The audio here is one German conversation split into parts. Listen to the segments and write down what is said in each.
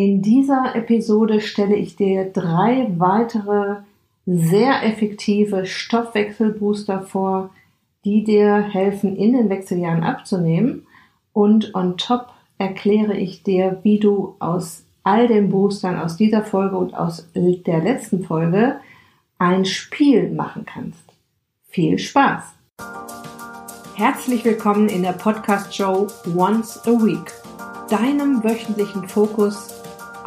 In dieser Episode stelle ich dir drei weitere sehr effektive Stoffwechselbooster vor, die dir helfen, in den Wechseljahren abzunehmen. Und on top erkläre ich dir, wie du aus all den Boostern aus dieser Folge und aus der letzten Folge ein Spiel machen kannst. Viel Spaß! Herzlich willkommen in der Podcast-Show Once a Week, deinem wöchentlichen Fokus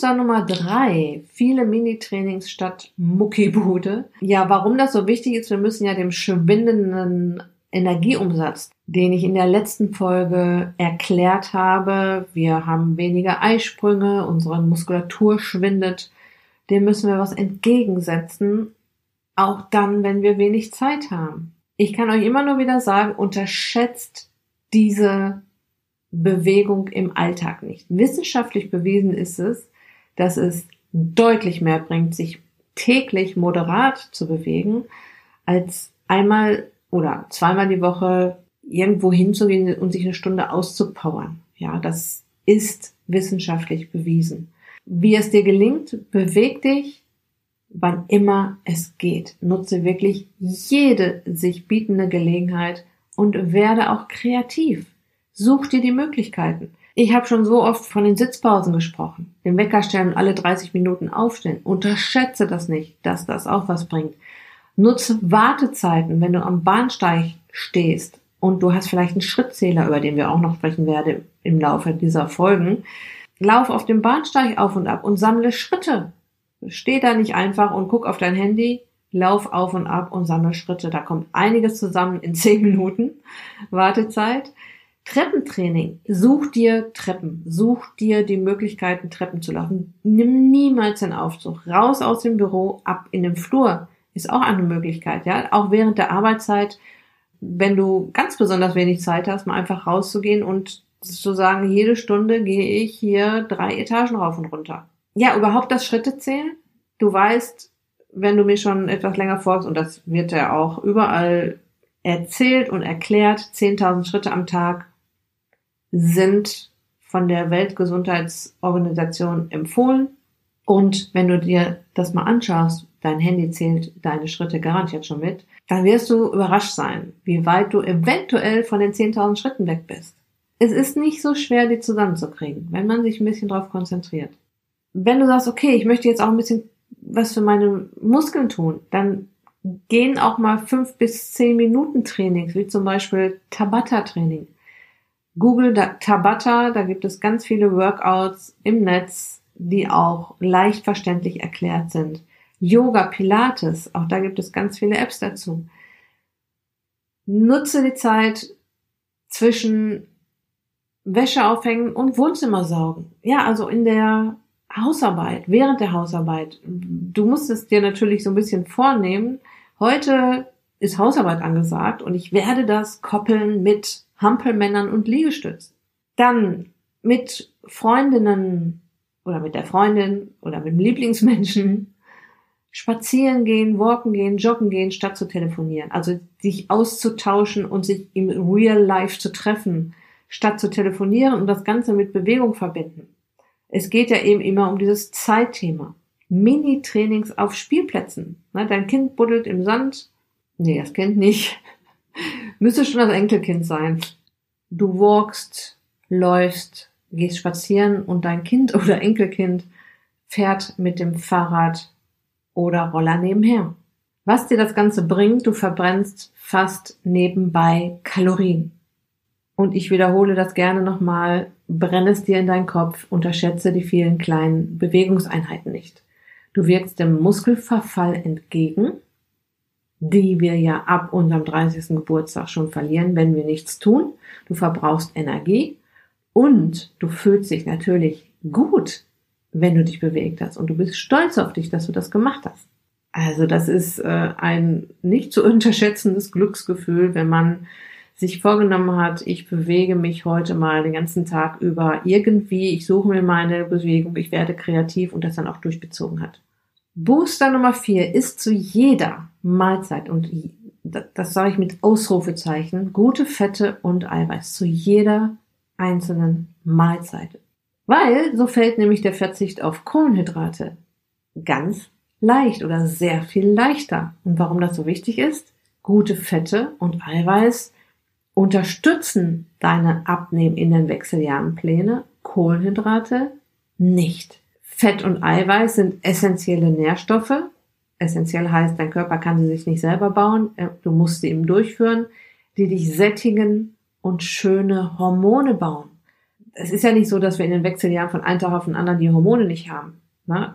Booster Nummer drei. Viele Mini-Trainings statt Muckibude. Ja, warum das so wichtig ist, wir müssen ja dem schwindenden Energieumsatz, den ich in der letzten Folge erklärt habe, wir haben weniger Eisprünge, unsere Muskulatur schwindet, dem müssen wir was entgegensetzen, auch dann, wenn wir wenig Zeit haben. Ich kann euch immer nur wieder sagen, unterschätzt diese Bewegung im Alltag nicht. Wissenschaftlich bewiesen ist es, dass es deutlich mehr bringt, sich täglich moderat zu bewegen, als einmal oder zweimal die Woche irgendwo hinzugehen und sich eine Stunde auszupowern. Ja, das ist wissenschaftlich bewiesen. Wie es dir gelingt, beweg dich, wann immer es geht. Nutze wirklich jede sich bietende Gelegenheit und werde auch kreativ. Such dir die Möglichkeiten. Ich habe schon so oft von den Sitzpausen gesprochen, den Wecker stellen und alle 30 Minuten aufstellen. Unterschätze das nicht, dass das auch was bringt. Nutze Wartezeiten, wenn du am Bahnsteig stehst und du hast vielleicht einen Schrittzähler, über den wir auch noch sprechen werden im Laufe dieser Folgen. Lauf auf dem Bahnsteig auf und ab und sammle Schritte. Steh da nicht einfach und guck auf dein Handy, lauf auf und ab und sammle Schritte. Da kommt einiges zusammen in zehn Minuten Wartezeit. Treppentraining. Such dir Treppen. Such dir die Möglichkeiten, Treppen zu laufen. Nimm niemals den Aufzug. Raus aus dem Büro, ab in den Flur. Ist auch eine Möglichkeit, ja. Auch während der Arbeitszeit, wenn du ganz besonders wenig Zeit hast, mal einfach rauszugehen und zu sagen, jede Stunde gehe ich hier drei Etagen rauf und runter. Ja, überhaupt das Schritte zählen. Du weißt, wenn du mir schon etwas länger folgst, und das wird ja auch überall erzählt und erklärt, 10.000 Schritte am Tag sind von der Weltgesundheitsorganisation empfohlen. Und wenn du dir das mal anschaust, dein Handy zählt deine Schritte garantiert schon mit, dann wirst du überrascht sein, wie weit du eventuell von den 10.000 Schritten weg bist. Es ist nicht so schwer, die zusammenzukriegen, wenn man sich ein bisschen drauf konzentriert. Wenn du sagst, okay, ich möchte jetzt auch ein bisschen was für meine Muskeln tun, dann gehen auch mal fünf bis zehn Minuten Trainings, wie zum Beispiel Tabata-Training. Google Tabata, da gibt es ganz viele Workouts im Netz, die auch leicht verständlich erklärt sind. Yoga, Pilates, auch da gibt es ganz viele Apps dazu. Nutze die Zeit zwischen Wäsche aufhängen und Wohnzimmer saugen. Ja, also in der Hausarbeit, während der Hausarbeit. Du musst es dir natürlich so ein bisschen vornehmen. Heute ist Hausarbeit angesagt und ich werde das koppeln mit Hampelmännern und Liegestütz. Dann mit Freundinnen oder mit der Freundin oder mit dem Lieblingsmenschen spazieren gehen, walken gehen, joggen gehen, statt zu telefonieren. Also sich auszutauschen und sich im Real Life zu treffen, statt zu telefonieren und das Ganze mit Bewegung verbinden. Es geht ja eben immer um dieses Zeitthema. Mini-Trainings auf Spielplätzen. Dein Kind buddelt im Sand. Nee, das Kind nicht. Müsste schon das Enkelkind sein. Du walkst, läufst, gehst spazieren und dein Kind oder Enkelkind fährt mit dem Fahrrad oder Roller nebenher. Was dir das Ganze bringt, du verbrennst fast nebenbei Kalorien. Und ich wiederhole das gerne nochmal, brenne es dir in deinen Kopf, unterschätze die vielen kleinen Bewegungseinheiten nicht. Du wirkst dem Muskelverfall entgegen die wir ja ab unserem 30. Geburtstag schon verlieren, wenn wir nichts tun. Du verbrauchst Energie und du fühlst dich natürlich gut, wenn du dich bewegt hast und du bist stolz auf dich, dass du das gemacht hast. Also das ist äh, ein nicht zu unterschätzendes Glücksgefühl, wenn man sich vorgenommen hat, ich bewege mich heute mal den ganzen Tag über irgendwie, ich suche mir meine Bewegung, ich werde kreativ und das dann auch durchbezogen hat. Booster Nummer vier ist zu jeder Mahlzeit und das sage ich mit Ausrufezeichen, gute Fette und Eiweiß zu jeder einzelnen Mahlzeit. Weil so fällt nämlich der Verzicht auf Kohlenhydrate ganz leicht oder sehr viel leichter. Und warum das so wichtig ist? Gute Fette und Eiweiß unterstützen deine Abnehmen in den Wechseljahrenpläne, Kohlenhydrate nicht. Fett und Eiweiß sind essentielle Nährstoffe. Essentiell heißt, dein Körper kann sie sich nicht selber bauen, äh, du musst sie ihm durchführen, die dich sättigen und schöne Hormone bauen. Es ist ja nicht so, dass wir in den Wechseljahren von einem Tag auf den anderen die Hormone nicht haben.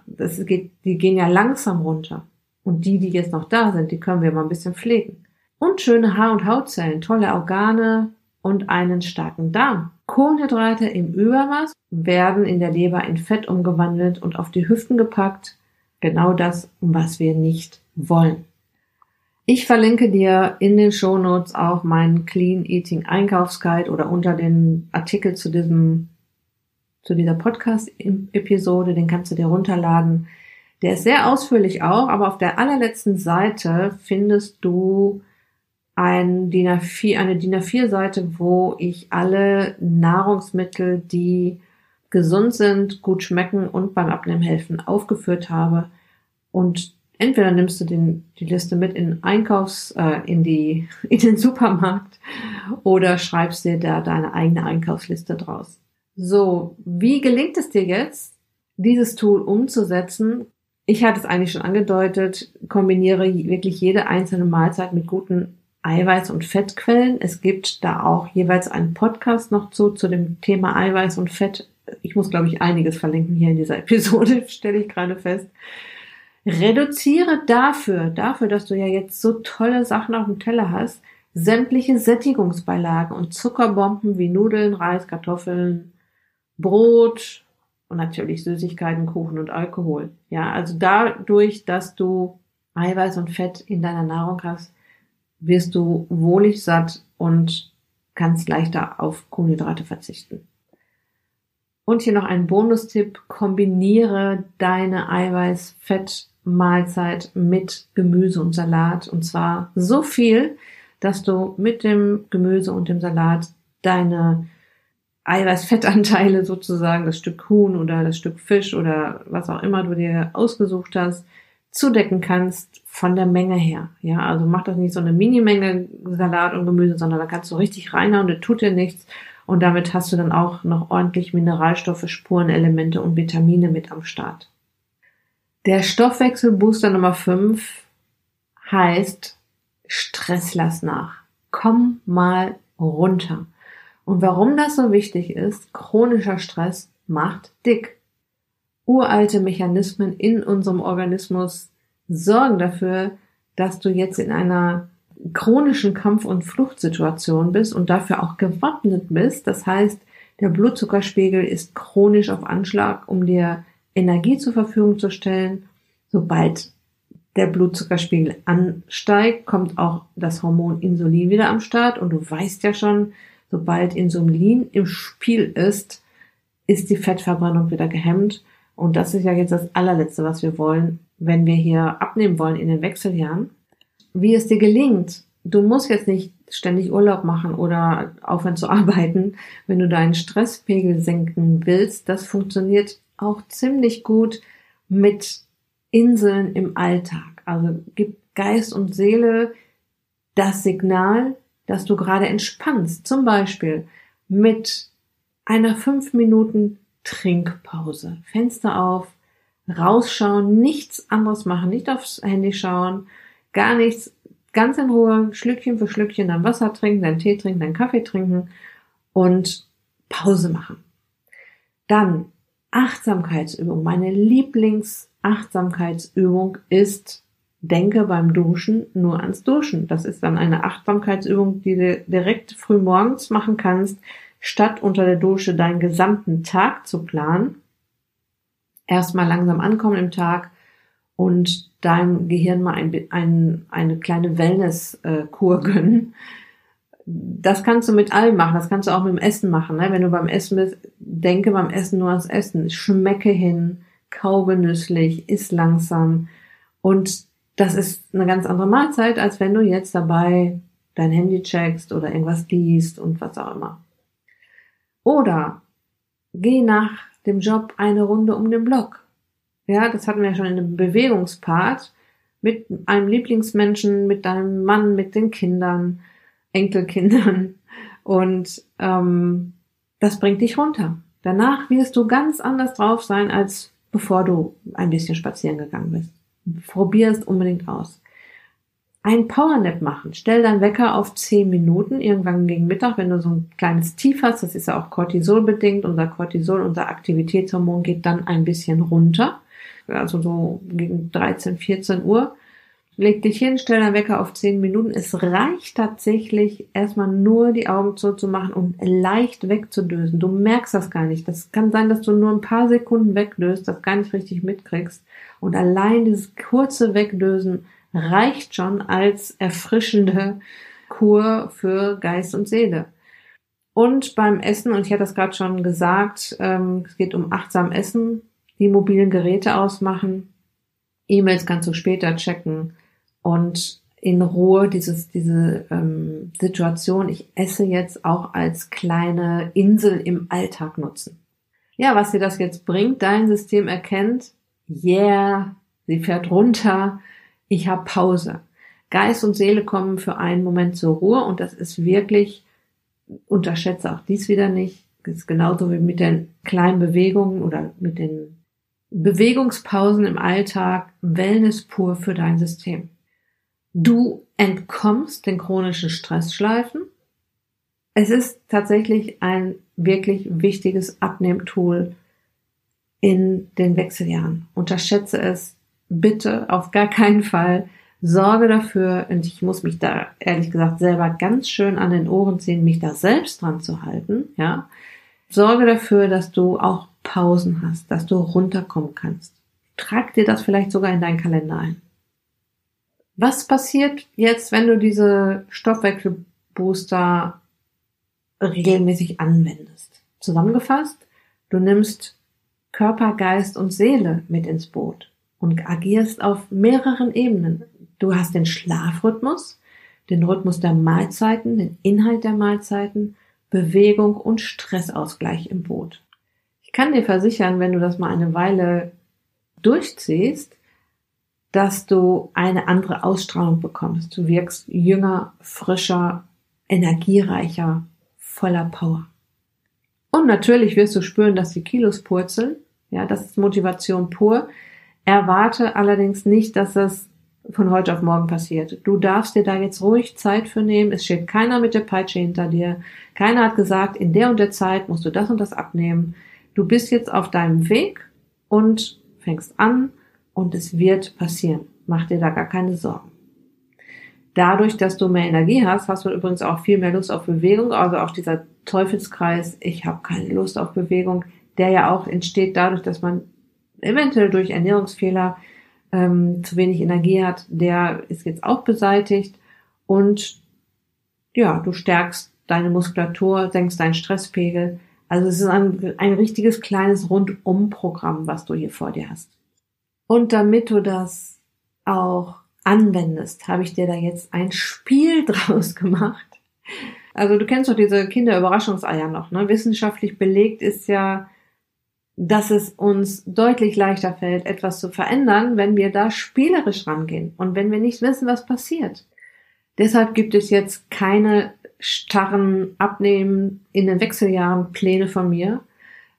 Das geht, die gehen ja langsam runter. Und die, die jetzt noch da sind, die können wir mal ein bisschen pflegen. Und schöne Haar- und Hautzellen, tolle Organe und einen starken Darm. Kohlenhydrate im Übermaß werden in der Leber in Fett umgewandelt und auf die Hüften gepackt. Genau das, was wir nicht wollen. Ich verlinke dir in den Shownotes auch meinen Clean Eating Einkaufsguide oder unter den Artikel zu diesem, zu dieser Podcast-Episode. Den kannst du dir runterladen. Der ist sehr ausführlich auch, aber auf der allerletzten Seite findest du ein DIN A4, eine DIN A4-Seite, wo ich alle Nahrungsmittel, die gesund sind, gut schmecken und beim Abnehmen helfen, aufgeführt habe. Und entweder nimmst du den, die Liste mit in Einkaufs, äh, in die, in den Supermarkt oder schreibst dir da deine eigene Einkaufsliste draus. So, wie gelingt es dir jetzt, dieses Tool umzusetzen? Ich hatte es eigentlich schon angedeutet, kombiniere wirklich jede einzelne Mahlzeit mit guten Eiweiß- und Fettquellen. Es gibt da auch jeweils einen Podcast noch zu, zu dem Thema Eiweiß und Fett. Ich muss, glaube ich, einiges verlinken hier in dieser Episode, stelle ich gerade fest. Reduziere dafür, dafür, dass du ja jetzt so tolle Sachen auf dem Teller hast, sämtliche Sättigungsbeilagen und Zuckerbomben wie Nudeln, Reis, Kartoffeln, Brot und natürlich Süßigkeiten, Kuchen und Alkohol. Ja, also dadurch, dass du Eiweiß und Fett in deiner Nahrung hast, wirst du wohlig satt und kannst leichter auf Kohlenhydrate verzichten. Und hier noch ein Bonustipp. Kombiniere deine Eiweiß-Fett-Mahlzeit mit Gemüse und Salat. Und zwar so viel, dass du mit dem Gemüse und dem Salat deine Eiweiß-Fettanteile sozusagen, das Stück Huhn oder das Stück Fisch oder was auch immer du dir ausgesucht hast, zudecken kannst von der Menge her. Ja, also mach das nicht so eine Minimenge Salat und Gemüse, sondern da kannst du richtig reinhauen, das tut dir nichts. Und damit hast du dann auch noch ordentlich Mineralstoffe, Spurenelemente und Vitamine mit am Start. Der Stoffwechselbooster Nummer 5 heißt Stress lass nach. Komm mal runter. Und warum das so wichtig ist, chronischer Stress macht dick uralte Mechanismen in unserem Organismus sorgen dafür, dass du jetzt in einer chronischen Kampf- und Fluchtsituation bist und dafür auch gewappnet bist. Das heißt, der Blutzuckerspiegel ist chronisch auf Anschlag, um dir Energie zur Verfügung zu stellen. Sobald der Blutzuckerspiegel ansteigt, kommt auch das Hormon Insulin wieder am Start. Und du weißt ja schon, sobald Insulin im Spiel ist, ist die Fettverbrennung wieder gehemmt und das ist ja jetzt das allerletzte, was wir wollen, wenn wir hier abnehmen wollen in den Wechseljahren. Wie es dir gelingt, du musst jetzt nicht ständig Urlaub machen oder aufhören zu arbeiten, wenn du deinen Stresspegel senken willst. Das funktioniert auch ziemlich gut mit Inseln im Alltag. Also gib Geist und Seele das Signal, dass du gerade entspannst. Zum Beispiel mit einer fünf Minuten Trinkpause. Fenster auf, rausschauen, nichts anderes machen, nicht aufs Handy schauen, gar nichts, ganz in Ruhe, Schlückchen für Schlückchen dein Wasser trinken, dein Tee trinken, dein Kaffee trinken und Pause machen. Dann Achtsamkeitsübung. Meine Lieblingsachtsamkeitsübung ist Denke beim Duschen nur ans Duschen. Das ist dann eine Achtsamkeitsübung, die du direkt früh morgens machen kannst, statt unter der Dusche deinen gesamten Tag zu planen, erstmal langsam ankommen im Tag und deinem Gehirn mal ein, ein, eine kleine Wellness-Kur gönnen. Das kannst du mit allem machen. Das kannst du auch mit dem Essen machen. Ne? Wenn du beim Essen bist, denke beim Essen nur ans Essen. Schmecke hin, kau genüsslich, iss langsam. Und das ist eine ganz andere Mahlzeit, als wenn du jetzt dabei dein Handy checkst oder irgendwas liest und was auch immer. Oder geh nach dem Job eine Runde um den Block. Ja, das hatten wir ja schon in dem Bewegungspart mit einem Lieblingsmenschen, mit deinem Mann, mit den Kindern, Enkelkindern und ähm, das bringt dich runter. Danach wirst du ganz anders drauf sein, als bevor du ein bisschen spazieren gegangen bist. Probier es unbedingt aus. Ein Powernap machen. Stell deinen Wecker auf 10 Minuten, irgendwann gegen Mittag, wenn du so ein kleines Tief hast. Das ist ja auch Cortisol bedingt. Unser Cortisol, unser Aktivitätshormon geht dann ein bisschen runter also so gegen 13, 14 Uhr. Leg dich hin, stell deinen Wecker auf 10 Minuten. Es reicht tatsächlich, erstmal nur die Augen zuzumachen und leicht wegzudösen. Du merkst das gar nicht. Das kann sein, dass du nur ein paar Sekunden wegdöst, das gar nicht richtig mitkriegst. Und allein dieses kurze Wegdösen reicht schon als erfrischende Kur für Geist und Seele. Und beim Essen, und ich hatte das gerade schon gesagt, ähm, es geht um achtsam Essen, die mobilen Geräte ausmachen. E-Mails kannst du später checken und in Ruhe dieses, diese ähm, Situation, ich esse jetzt auch als kleine Insel im Alltag nutzen. Ja, was dir das jetzt bringt, dein System erkennt, yeah, sie fährt runter, ich habe Pause. Geist und Seele kommen für einen Moment zur Ruhe und das ist wirklich, unterschätze auch dies wieder nicht, das ist genauso wie mit den kleinen Bewegungen oder mit den Bewegungspausen im Alltag, Wellness pur für dein System. Du entkommst den chronischen Stressschleifen. Es ist tatsächlich ein wirklich wichtiges Abnehmtool in den Wechseljahren. Unterschätze es bitte auf gar keinen Fall. Sorge dafür, und ich muss mich da ehrlich gesagt selber ganz schön an den Ohren ziehen, mich da selbst dran zu halten, ja. Sorge dafür, dass du auch Pausen hast, dass du runterkommen kannst. Trag dir das vielleicht sogar in deinen Kalender ein. Was passiert jetzt, wenn du diese Stoffwechselbooster regelmäßig anwendest? Zusammengefasst, du nimmst Körper, Geist und Seele mit ins Boot und agierst auf mehreren Ebenen. Du hast den Schlafrhythmus, den Rhythmus der Mahlzeiten, den Inhalt der Mahlzeiten, Bewegung und Stressausgleich im Boot kann dir versichern, wenn du das mal eine Weile durchziehst, dass du eine andere Ausstrahlung bekommst. Du wirkst jünger, frischer, energiereicher, voller Power. Und natürlich wirst du spüren, dass die Kilos purzeln. Ja, das ist Motivation pur. Erwarte allerdings nicht, dass das von heute auf morgen passiert. Du darfst dir da jetzt ruhig Zeit für nehmen. Es steht keiner mit der Peitsche hinter dir. Keiner hat gesagt, in der und der Zeit musst du das und das abnehmen. Du bist jetzt auf deinem Weg und fängst an und es wird passieren. Mach dir da gar keine Sorgen. Dadurch, dass du mehr Energie hast, hast du übrigens auch viel mehr Lust auf Bewegung. Also auch dieser Teufelskreis, ich habe keine Lust auf Bewegung, der ja auch entsteht dadurch, dass man eventuell durch Ernährungsfehler ähm, zu wenig Energie hat, der ist jetzt auch beseitigt und ja, du stärkst deine Muskulatur, senkst deinen Stresspegel, also es ist ein, ein richtiges kleines Rundum-Programm, was du hier vor dir hast. Und damit du das auch anwendest, habe ich dir da jetzt ein Spiel draus gemacht. Also du kennst doch diese Kinderüberraschungseier noch, ne? Wissenschaftlich belegt ist ja, dass es uns deutlich leichter fällt, etwas zu verändern, wenn wir da spielerisch rangehen und wenn wir nicht wissen, was passiert. Deshalb gibt es jetzt keine starren Abnehmen in den Wechseljahren Pläne von mir.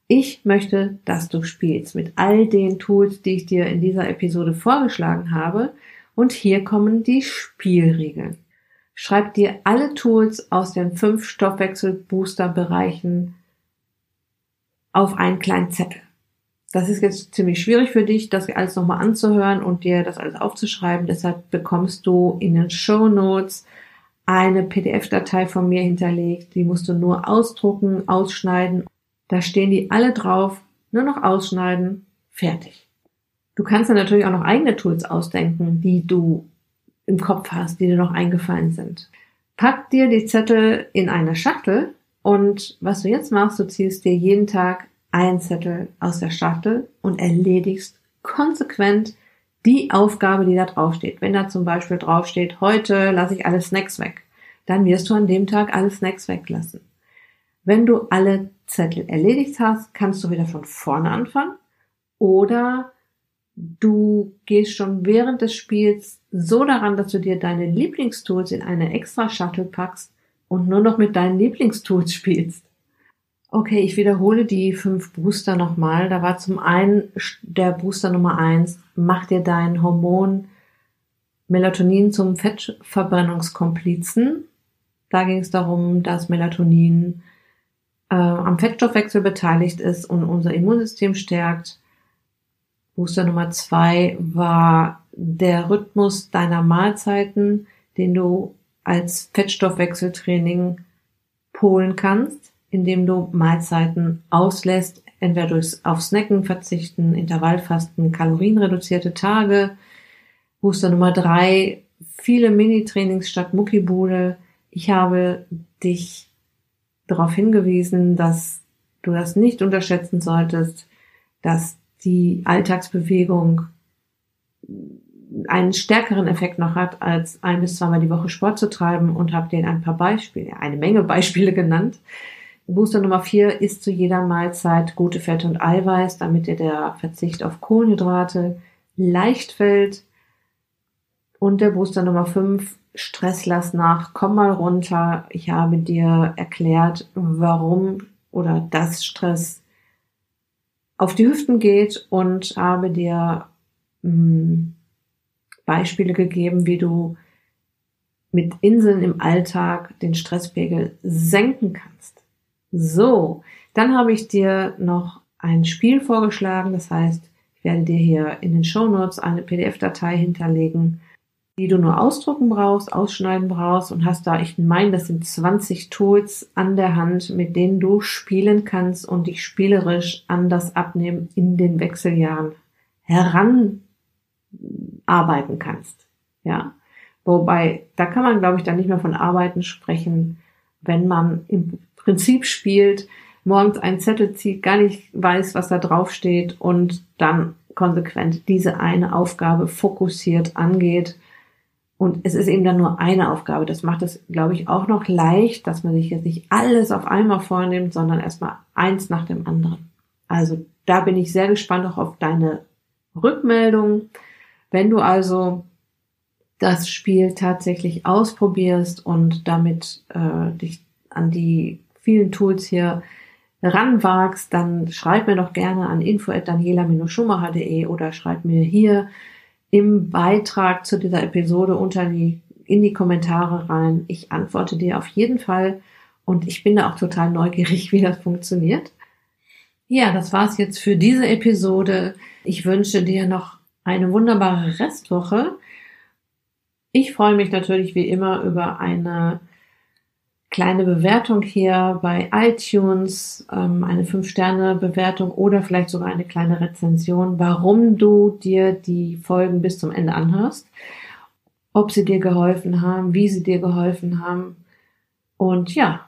Ich möchte, dass du spielst mit all den Tools, die ich dir in dieser Episode vorgeschlagen habe. Und hier kommen die Spielregeln. Schreib dir alle Tools aus den fünf Stoffwechselbooster-Bereichen auf einen kleinen Zettel. Das ist jetzt ziemlich schwierig für dich, das alles nochmal anzuhören und dir das alles aufzuschreiben. Deshalb bekommst du in den Show Notes eine PDF-Datei von mir hinterlegt. Die musst du nur ausdrucken, ausschneiden. Da stehen die alle drauf. Nur noch ausschneiden. Fertig. Du kannst dann natürlich auch noch eigene Tools ausdenken, die du im Kopf hast, die dir noch eingefallen sind. Pack dir die Zettel in eine Schachtel und was du jetzt machst, du ziehst dir jeden Tag einen Zettel aus der Schachtel und erledigst konsequent die Aufgabe, die da draufsteht. Wenn da zum Beispiel draufsteht, heute lasse ich alle Snacks weg, dann wirst du an dem Tag alle Snacks weglassen. Wenn du alle Zettel erledigt hast, kannst du wieder von vorne anfangen oder du gehst schon während des Spiels so daran, dass du dir deine Lieblingstools in eine extra Shuttle packst und nur noch mit deinen Lieblingstools spielst. Okay, ich wiederhole die fünf Booster nochmal. Da war zum einen der Booster Nummer eins, mach dir dein Hormon Melatonin zum Fettverbrennungskomplizen. Da ging es darum, dass Melatonin äh, am Fettstoffwechsel beteiligt ist und unser Immunsystem stärkt. Booster Nummer zwei war der Rhythmus deiner Mahlzeiten, den du als Fettstoffwechseltraining polen kannst, indem du Mahlzeiten auslässt, entweder durch auf Snacken verzichten, Intervallfasten, kalorienreduzierte Tage. Booster Nummer drei, viele Mini-Trainings statt Muckibude. Ich habe dich darauf hingewiesen, dass du das nicht unterschätzen solltest, dass die Alltagsbewegung einen stärkeren Effekt noch hat, als ein bis zweimal die Woche Sport zu treiben und habe dir ein paar Beispiele, eine Menge Beispiele genannt. Booster Nummer vier ist zu jeder Mahlzeit gute Fette und Eiweiß, damit dir der Verzicht auf Kohlenhydrate leicht fällt. Und der Booster Nummer fünf Stress lass nach, komm mal runter. Ich habe dir erklärt, warum oder dass Stress auf die Hüften geht und habe dir mh, hm, Beispiele gegeben, wie du mit Inseln im Alltag den Stresspegel senken kannst. So, dann habe ich dir noch ein Spiel vorgeschlagen. Das heißt, ich werde dir hier in den Show Notes eine PDF-Datei hinterlegen, die du nur ausdrucken brauchst, ausschneiden brauchst und hast da, ich meine, das sind 20 Tools an der Hand, mit denen du spielen kannst und dich spielerisch an das Abnehmen in den Wechseljahren heranarbeiten kannst. Ja. Wobei, da kann man, glaube ich, dann nicht mehr von Arbeiten sprechen, wenn man im Prinzip spielt, morgens einen Zettel zieht, gar nicht weiß, was da drauf steht und dann konsequent diese eine Aufgabe fokussiert angeht und es ist eben dann nur eine Aufgabe. Das macht es, glaube ich, auch noch leicht, dass man sich jetzt nicht alles auf einmal vornimmt, sondern erstmal eins nach dem anderen. Also da bin ich sehr gespannt auch auf deine Rückmeldung. Wenn du also das Spiel tatsächlich ausprobierst und damit äh, dich an die vielen Tools hier ranwagst, dann schreib mir doch gerne an info@daniela-schumacher.de oder schreib mir hier im Beitrag zu dieser Episode unter die, in die Kommentare rein. Ich antworte dir auf jeden Fall und ich bin da auch total neugierig, wie das funktioniert. Ja, das war's jetzt für diese Episode. Ich wünsche dir noch eine wunderbare Restwoche. Ich freue mich natürlich wie immer über eine kleine Bewertung hier bei iTunes, ähm, eine 5-Sterne-Bewertung oder vielleicht sogar eine kleine Rezension, warum du dir die Folgen bis zum Ende anhörst, ob sie dir geholfen haben, wie sie dir geholfen haben. Und ja,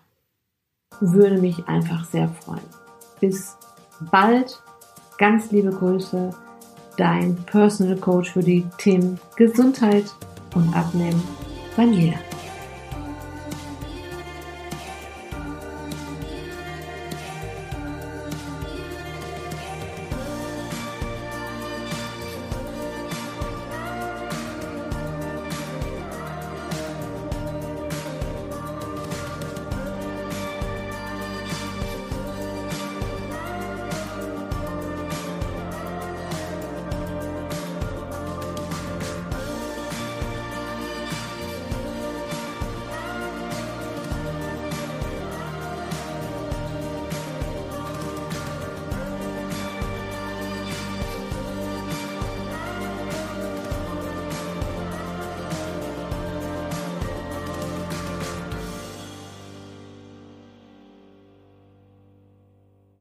würde mich einfach sehr freuen. Bis bald. Ganz liebe Grüße. Dein Personal Coach für die Themen Gesundheit und Abnehmen, Daniela.